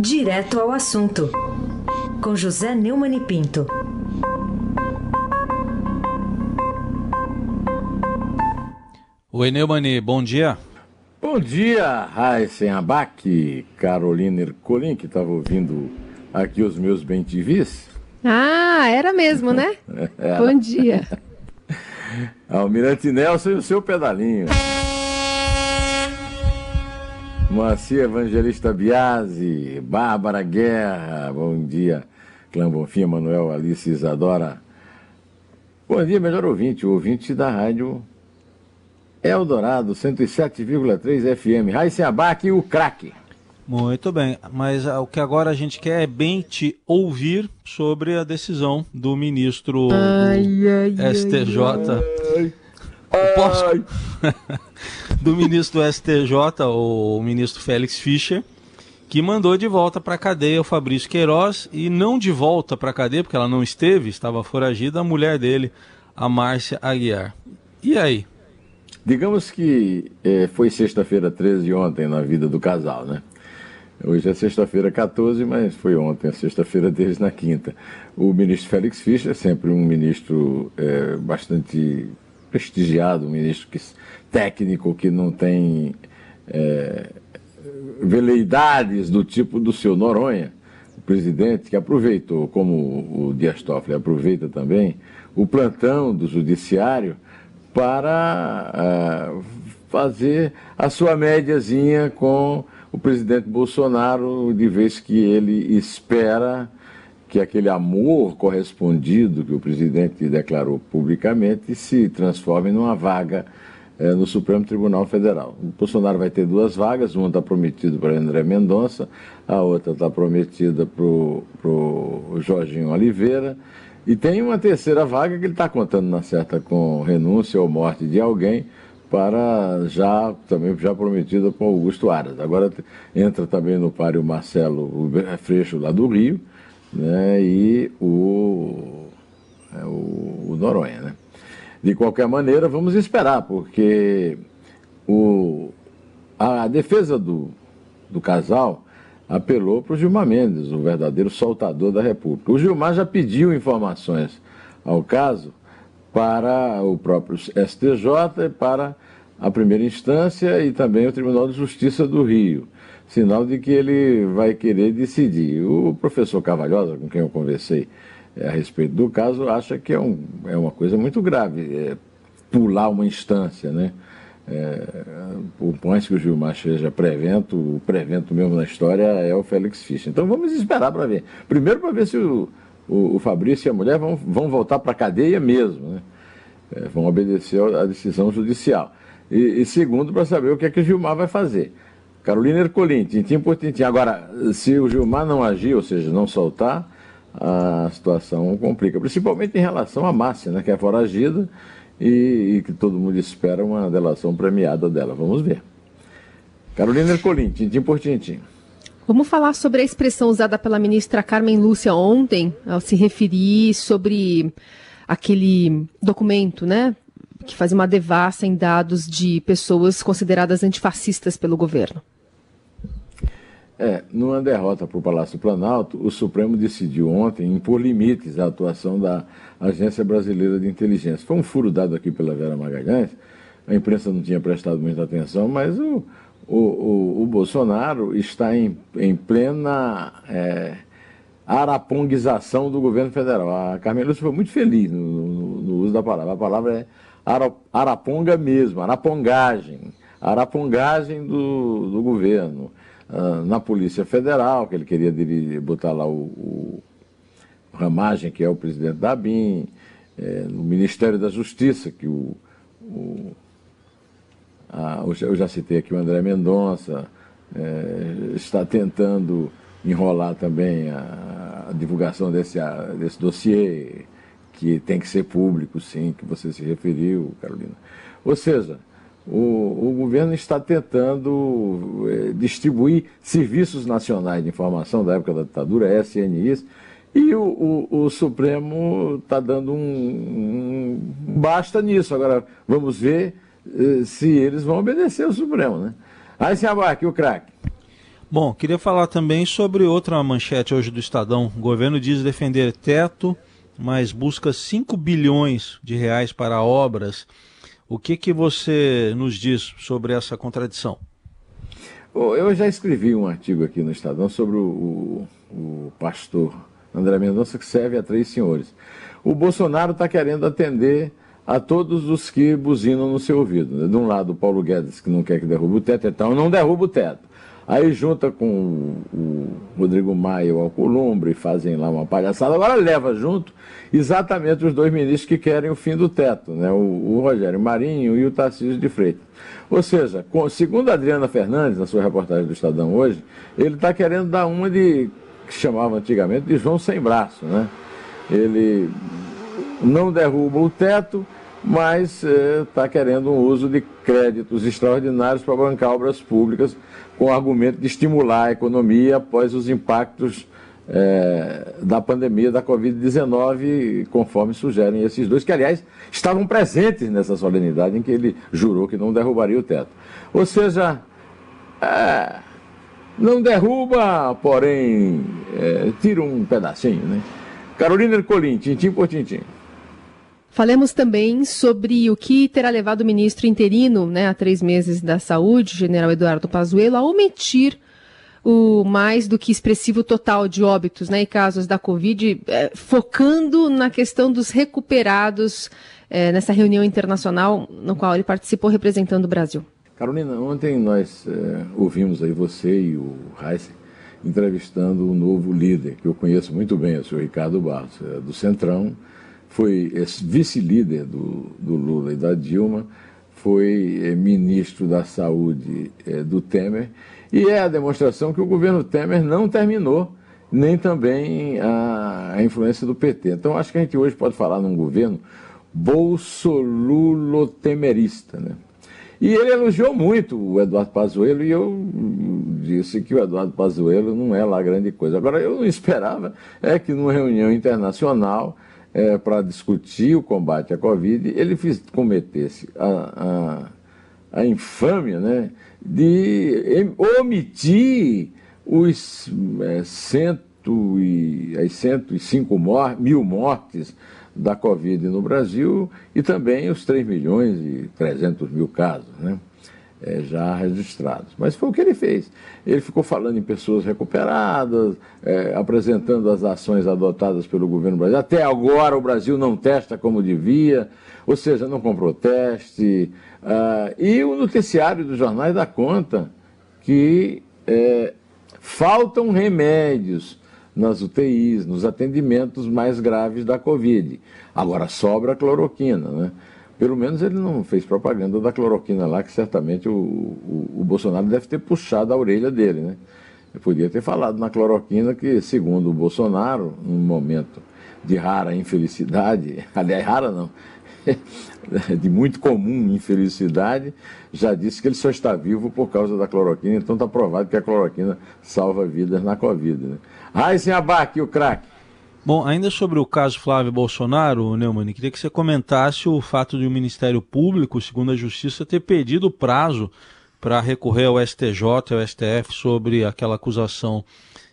Direto ao assunto, com José Neumann e Pinto. Oi, Neumani, bom dia. Bom dia, Raíssen Abac, Carolina Ercolim, que estava ouvindo aqui os meus bem TVs. Ah, era mesmo, né? Era. Bom dia. Almirante Nelson e o seu pedalinho. Moacir Evangelista Biasi, Bárbara Guerra, bom dia. Clã Bonfim, Manuel, Alice Isadora. Bom dia, melhor ouvinte, o ouvinte da rádio Eldorado 107,3 FM. Raíssa Abac e o craque. Muito bem, mas o que agora a gente quer é bem te ouvir sobre a decisão do ministro ai, do ai, STJ. Ai, Posso... do ministro do STJ, o ministro Félix Fischer, que mandou de volta para a cadeia o Fabrício Queiroz e não de volta para a cadeia, porque ela não esteve, estava foragida, a mulher dele, a Márcia Aguiar. E aí? Digamos que é, foi sexta-feira 13 ontem na vida do casal, né? Hoje é sexta-feira 14, mas foi ontem, a sexta-feira deles na quinta. O ministro Félix Fischer, sempre um ministro é, bastante prestigiado, um ministro que, técnico que não tem é, veleidades do tipo do seu Noronha, o presidente que aproveitou, como o Dias Toffoli aproveita também, o plantão do judiciário para uh, fazer a sua médiazinha com o presidente Bolsonaro, de vez que ele espera que aquele amor correspondido que o presidente declarou publicamente se transforme numa vaga é, no Supremo Tribunal Federal. O Bolsonaro vai ter duas vagas, uma está prometida para André Mendonça, a outra está prometida para o Jorginho Oliveira, e tem uma terceira vaga que ele está contando na certa com renúncia ou morte de alguém, para já também já prometida para Augusto Aras. Agora entra também no páreo Marcelo Freixo lá do Rio, né, e o, é, o, o Noronha. Né? De qualquer maneira, vamos esperar, porque o, a, defesa do, do casal apelou para o Gilmar Mendes, o verdadeiro soltador da República. O Gilmar já pediu informações ao caso para o próprio STJ para a primeira instância e também o Tribunal de Justiça do Rio sinal de que ele vai querer decidir. O professor Cavalhosa, com quem eu conversei é, a respeito do caso, acha que é, um, é uma coisa muito grave é, pular uma instância, né? É, por mais que o Gilmar seja prevento, o prevento mesmo na história é o Félix Fischer. Então vamos esperar para ver. Primeiro para ver se o, o, o, Fabrício e a mulher vão, vão voltar para a cadeia mesmo, né? É, vão obedecer à decisão judicial. E, e segundo, para saber o que é que o Gilmar vai fazer. Carolina Ercolim, tintim por tintim. Agora, se o Gilmar não agir, ou seja, não soltar, a situação complica, principalmente em relação à Márcia, né, que é foragida e, e, que todo mundo espera uma delação premiada dela. Vamos ver. Carolina Ercolim, tintim por tintim. Vamos falar sobre a expressão usada pela ministra Carmen Lúcia ontem, ao se referir sobre aquele documento, né, que faz uma devassa em dados de pessoas consideradas antifascistas pelo governo. É, numa derrota para o Palácio Planalto, o Supremo decidiu ontem impor limites à atuação da Agência Brasileira de Inteligência. Foi um furo dado aqui pela Vera Magalhães, a imprensa não tinha prestado muita atenção, mas o, o, o, o Bolsonaro está em, em plena é, do governo federal. A Carmen Lúcia foi muito feliz no, no, no uso da palavra. A palavra é araponga mesmo, arapongagem, arapongagem do, do governo uh, na Polícia Federal, que ele queria dirigir, botar lá o, o Ramagem, que é o presidente da ABIN, é, no Ministério da Justiça, que o, o a, eu já citei aqui o André Mendonça, é, está tentando enrolar também a, a divulgação desse, a, desse dossiê, que tem que ser público, sim, que você se referiu, Carolina. Ou seja, o, o governo está tentando é, distribuir serviços nacionais de informação da época da ditadura, SNIs, e o, o, o Supremo está dando um, um, basta nisso. Agora, vamos ver eh, se eles vão obedecer ao Supremo, né? Aí se abarque o craque. Bom, queria falar também sobre outra manchete hoje do Estadão. O governo diz defender teto, mas busca 5 bilhões de reais para obras. O que, que você nos diz sobre essa contradição? Eu já escrevi um artigo aqui no Estadão sobre o, o, pastor André Mendonça, que serve a três senhores. O Bolsonaro está querendo atender a todos os que buzinam no seu ouvido. De um lado, o Paulo Guedes, que não quer que derrube o teto, então não derruba o teto. Aí junta com o Rodrigo Maia e o e fazem lá uma palhaçada. Agora leva junto exatamente os dois ministros que querem o fim do teto, né? o, o Rogério Marinho e o Tarcísio de Freitas. Ou seja, com, segundo a Adriana Fernandes, na sua reportagem do Estadão hoje, ele está querendo dar uma de que chamava antigamente de João sem braço. Né? Ele não derruba o teto, mas está eh, querendo um uso de créditos extraordinários para bancar obras públicas, com o argumento de estimular a economia após os impactos eh, da pandemia da Covid-19, conforme sugerem esses dois, que aliás estavam presentes nessa solenidade em que ele jurou que não derrubaria o teto. Ou seja, é, não derruba, porém é, tira um pedacinho, né? Carolina Ercolim, tintim por tintim. Falemos também sobre o que terá levado o ministro interino, né, há três meses da Saúde, general Eduardo Pazuello, a omitir o mais do que expressivo total de óbitos né, e casos da Covid, eh, focando na questão dos recuperados eh, nessa reunião internacional no qual ele participou representando o Brasil. Carolina, ontem nós eh, ouvimos aí você e o Heisen entrevistando o novo líder, que eu conheço muito bem, o senhor Ricardo Barros, do Centrão, foi vice-líder do, do, Lula e da Dilma, foi é, ministro da Saúde é, do Temer, e é a demonstração que o governo Temer não terminou, nem também a, a influência do PT. Então, acho que a gente hoje pode falar num governo bolsolulo-temerista, né? E ele elogiou muito o Eduardo Pazuello e eu disse que o Eduardo Pazuello não é lá grande coisa. Agora, eu não esperava é que numa reunião internacional é, para discutir o combate à Covid, ele fiz, cometesse a, a, a infâmia né, de omitir os é, cento e, as 105 mor mil mortes da Covid no Brasil e também os 3 milhões e 300 mil casos né, é, já registrados. Mas foi o que ele fez. Ele ficou falando em pessoas recuperadas, é, apresentando as ações adotadas pelo governo brasileiro. Até agora o Brasil não testa como devia, ou seja, não comprou teste. Ah, e o noticiário dos jornais dá conta que é, faltam remédios nas UTIs, nos atendimentos mais graves da Covid. Agora sobra cloroquina, né? Pelo menos ele não fez propaganda da cloroquina lá, que certamente o, o, o Bolsonaro deve ter puxado a orelha dele, né? Podia ter falado na cloroquina que, segundo o Bolsonaro, num momento de rara infelicidade, aliás, rara não, de muito comum infelicidade, já disse que ele só está vivo por causa da cloroquina, então está provado que a cloroquina salva vidas na Covid. Né? Raíssen Abac, o craque. Bom, ainda sobre o caso Flávio Bolsonaro, Neumann, queria que você comentasse o fato de o Ministério Público, segundo a Justiça, ter pedido prazo para recorrer ao STJ e ao STF sobre aquela acusação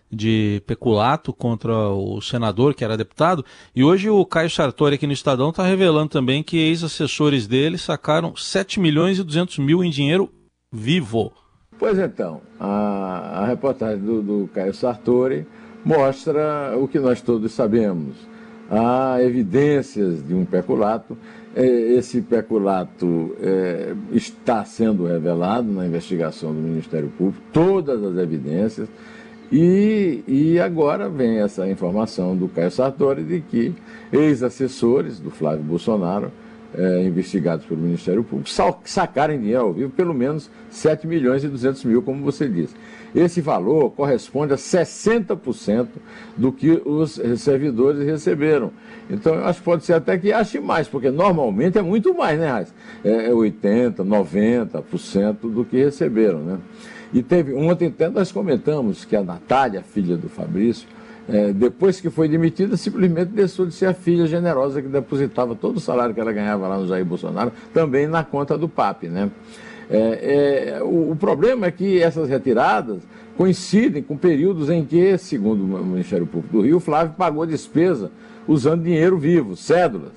de peculato contra o senador, que era deputado. E hoje o Caio Sartori aqui no Estadão está revelando também que ex-assessores dele sacaram 7 milhões e 200 mil em dinheiro vivo. Pois então, a, a reportagem do, do Caio Sartori mostra o que nós todos sabemos. Há evidências de um peculato. É, esse peculato é, está sendo revelado na investigação do Ministério Público, todas as evidências. E, e agora vem essa informação do Caio Sartori de que ex-assessores do Flávio Bolsonaro é, investigados pelo Ministério Público sacarem dinheiro ao vivo, pelo menos 7 milhões e 200 mil, como você disse. Esse valor corresponde a 60% do que os servidores receberam. Então, eu acho que pode ser até que ache mais, porque normalmente é muito mais, né, Raiz? É 80%, é 90% do que receberam, né? E teve, ontem até nós comentamos que a Natália, filha do Fabrício, é, depois que foi demitida, simplesmente deixou de ser a filha generosa que depositava todo o salário que ela ganhava lá no Jair Bolsonaro, também na conta do PAP. Né? É, é, o, o, problema é que essas retiradas coincidem com períodos em que, segundo o Ministério Público do Rio, Flávio pagou despesa usando dinheiro vivo, cédulas.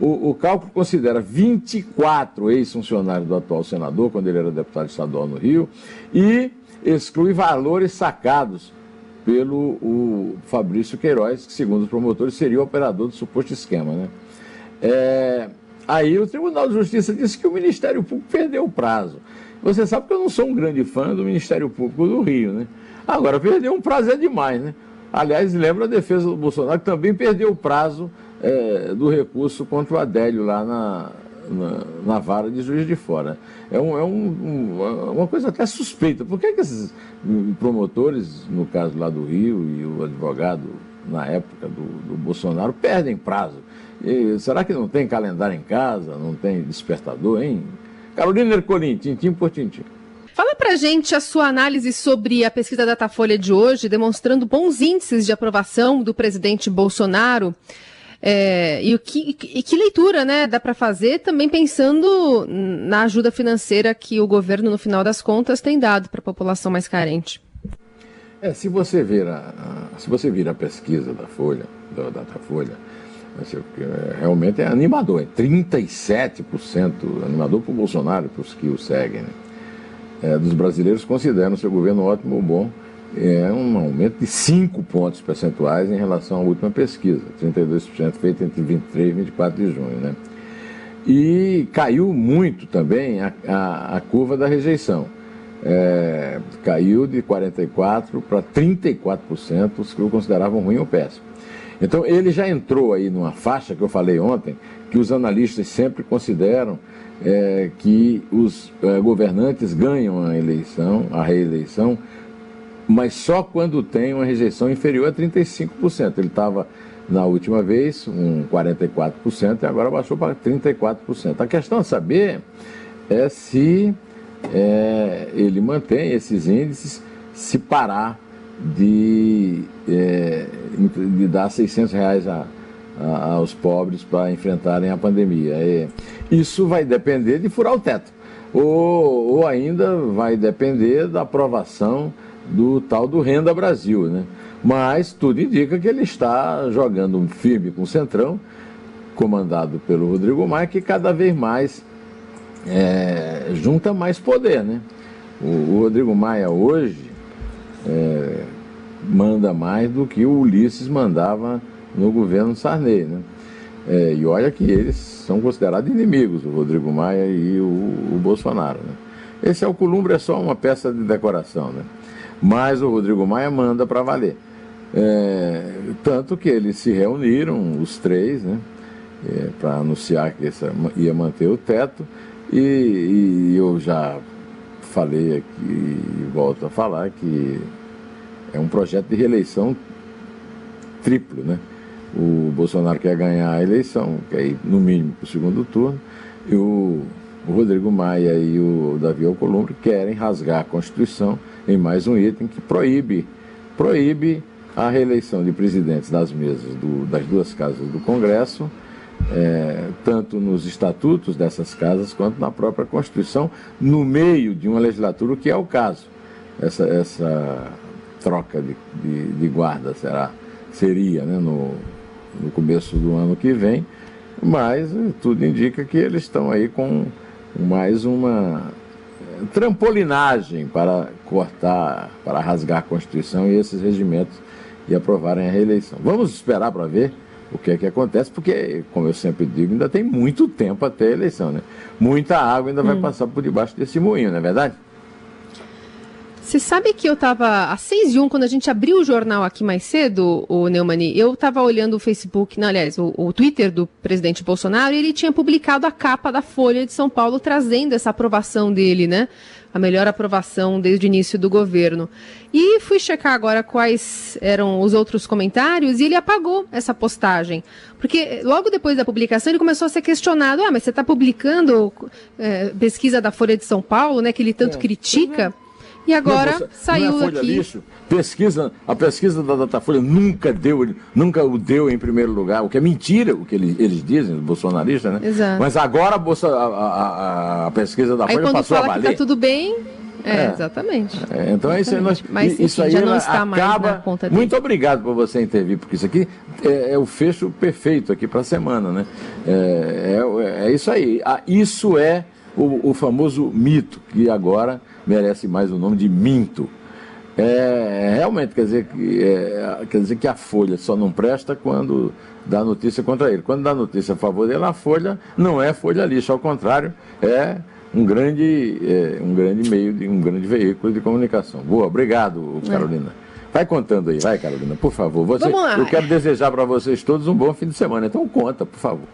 O, o cálculo considera 24 ex-funcionários do atual senador, quando ele era deputado estadual no Rio, e exclui valores sacados pelo o Fabrício Queiroz, que, segundo os promotores, seria o operador do suposto esquema. Né? É, aí o Tribunal de Justiça disse que o Ministério Público perdeu o prazo. Você sabe que eu não sou um grande fã do Ministério Público do Rio, né? Agora, perder um prazo é demais, né? Aliás, lembra a defesa do Bolsonaro, que também perdeu o prazo é, do recurso contra o Adélio lá na, na, na, vara de juiz de fora. É, um, é um, um, uma coisa até suspeita. Por que, que esses promotores, no caso lá do Rio, e o advogado na época do, do Bolsonaro, perdem prazo? E, será que não tem calendário em casa, não tem despertador, hein? Carolina Ercolim, tintim por tintim. Fala pra gente a sua análise sobre a pesquisa Datafolha de hoje, demonstrando bons índices de aprovação do presidente Bolsonaro. É, e, o que, e que leitura né, dá para fazer também pensando na ajuda financeira que o governo, no final das contas, tem dado para a população mais carente? É, se você vir a, a, se você vir a pesquisa da Folha, da Datafolha, é, realmente é animador, é 37% animador para o Bolsonaro, para os que o seguem. Né? É, dos brasileiros consideram seu governo ótimo ou bom. É um aumento de 5 pontos percentuais em relação à última pesquisa, 32% feita entre 23 e 24 de junho. Né? E caiu muito também a, a, a curva da rejeição. É, caiu de 44% para 34%, os que o consideravam ruim ou péssimo. Então ele já entrou aí numa faixa que eu falei ontem, que os analistas sempre consideram é, que os é, governantes ganham a eleição, a reeleição, mas só quando tem uma rejeição inferior a 35%. Ele estava na última vez um 44% e agora baixou para 34%. A questão a saber é se é, ele mantém esses índices se parar de, é, de dar 600 reais a, a, aos pobres para enfrentarem a pandemia. É, isso vai depender de furar o teto. Ou, ou ainda vai depender da aprovação do tal do Renda Brasil. Né? Mas tudo indica que ele está jogando um firme com o Centrão, comandado pelo Rodrigo Maia, que cada vez mais é, junta mais poder. Né? O, o Rodrigo Maia hoje é, manda mais do que o Ulisses mandava no governo Sarney. Né? É, e olha que eles são considerados inimigos, o Rodrigo Maia e o, o Bolsonaro. Né? Esse Alcolumbre é só uma peça de decoração, né? Mas o Rodrigo Maia manda para valer. É, tanto que eles se reuniram, os três, né? É, para anunciar que essa, ia manter o teto, e, e eu já falei aqui e volto a falar que é um projeto de reeleição triplo, né? O Bolsonaro quer ganhar a eleição, quer ir no mínimo para o segundo turno, e o, o Rodrigo Maia e o Davi Alcolumbre querem rasgar a Constituição em mais um item que proíbe, proíbe a reeleição de presidentes das mesas do, das duas casas do Congresso, é, tanto nos estatutos dessas casas quanto na própria Constituição, no meio de uma legislatura, o que é o caso. Essa, essa troca de, de, de guarda será, seria né, no, no começo do ano que vem, mas tudo indica que eles estão aí com mais uma eh, trampolinagem para cortar, para rasgar a Constituição e esses regimentos e aprovarem a reeleição. Vamos esperar para ver o que é que acontece, porque, como eu sempre digo, ainda tem muito tempo até a eleição, né? Muita água ainda hum. vai passar por debaixo desse moinho, não é verdade? Você sabe que eu estava às 6 e 1, quando a gente abriu o jornal aqui mais cedo, o Neumani, eu estava olhando o Facebook, não, aliás, o, o, Twitter do presidente Bolsonaro, e ele tinha publicado a capa da Folha de São Paulo, trazendo essa aprovação dele, né? A melhor aprovação desde o início do governo. E fui checar agora quais eram os outros comentários e ele apagou essa postagem. Porque logo depois da publicação ele começou a ser questionado: ah, mas você está publicando é, pesquisa da Folha de São Paulo, né? Que ele tanto é. critica. Uhum. E agora não, saiu não é Folha. Lixo. Pesquisa, a pesquisa da Datafolha nunca deu, nunca o deu em primeiro lugar, o que é mentira, o que eles, eles dizem, os bolsonaristas, né? Exato. Mas agora a, Bolsa, a, a, a pesquisa da Aí, Folha passou a valer. Que tá tudo bem, É, exatamente. É, então é isso aí. Nós, Mas, isso enfim, aí já não ela está mais acaba. na conta dele. Muito obrigado por você intervir, porque isso aqui é, é o fecho perfeito aqui para a semana, né? É, é, é isso aí. Ah, isso é o, o famoso mito, que agora merece mais o nome de minto. É, realmente quer dizer, que, é, quer dizer que a Folha só não presta quando dá notícia contra ele. Quando dá notícia a favor dele, a Folha não é Folha lixo, ao contrário, é um grande, é, um grande meio, de um grande veículo de comunicação. Boa, obrigado, Carolina. Vai contando aí, vai, Carolina, por favor. Você, Vamos lá. Eu quero desejar para vocês todos um bom fim de semana. Então conta, por favor.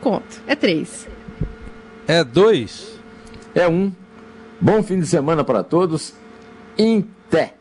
Conto. É três. É dois. É um. Bom fim de semana para todos. Em té.